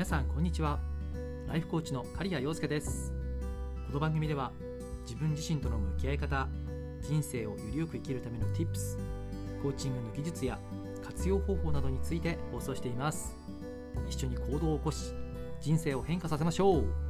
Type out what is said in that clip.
皆さんこんにちは。ライフコーチの刈谷陽介です。この番組では自分自身との向き合い方人生をよりよく生きるための Tips コーチングの技術や活用方法などについて放送しています。一緒に行動を起こし人生を変化させましょう。